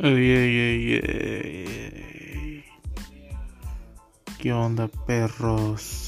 Ey, ey, ey, ey. ¿Qué onda, perros?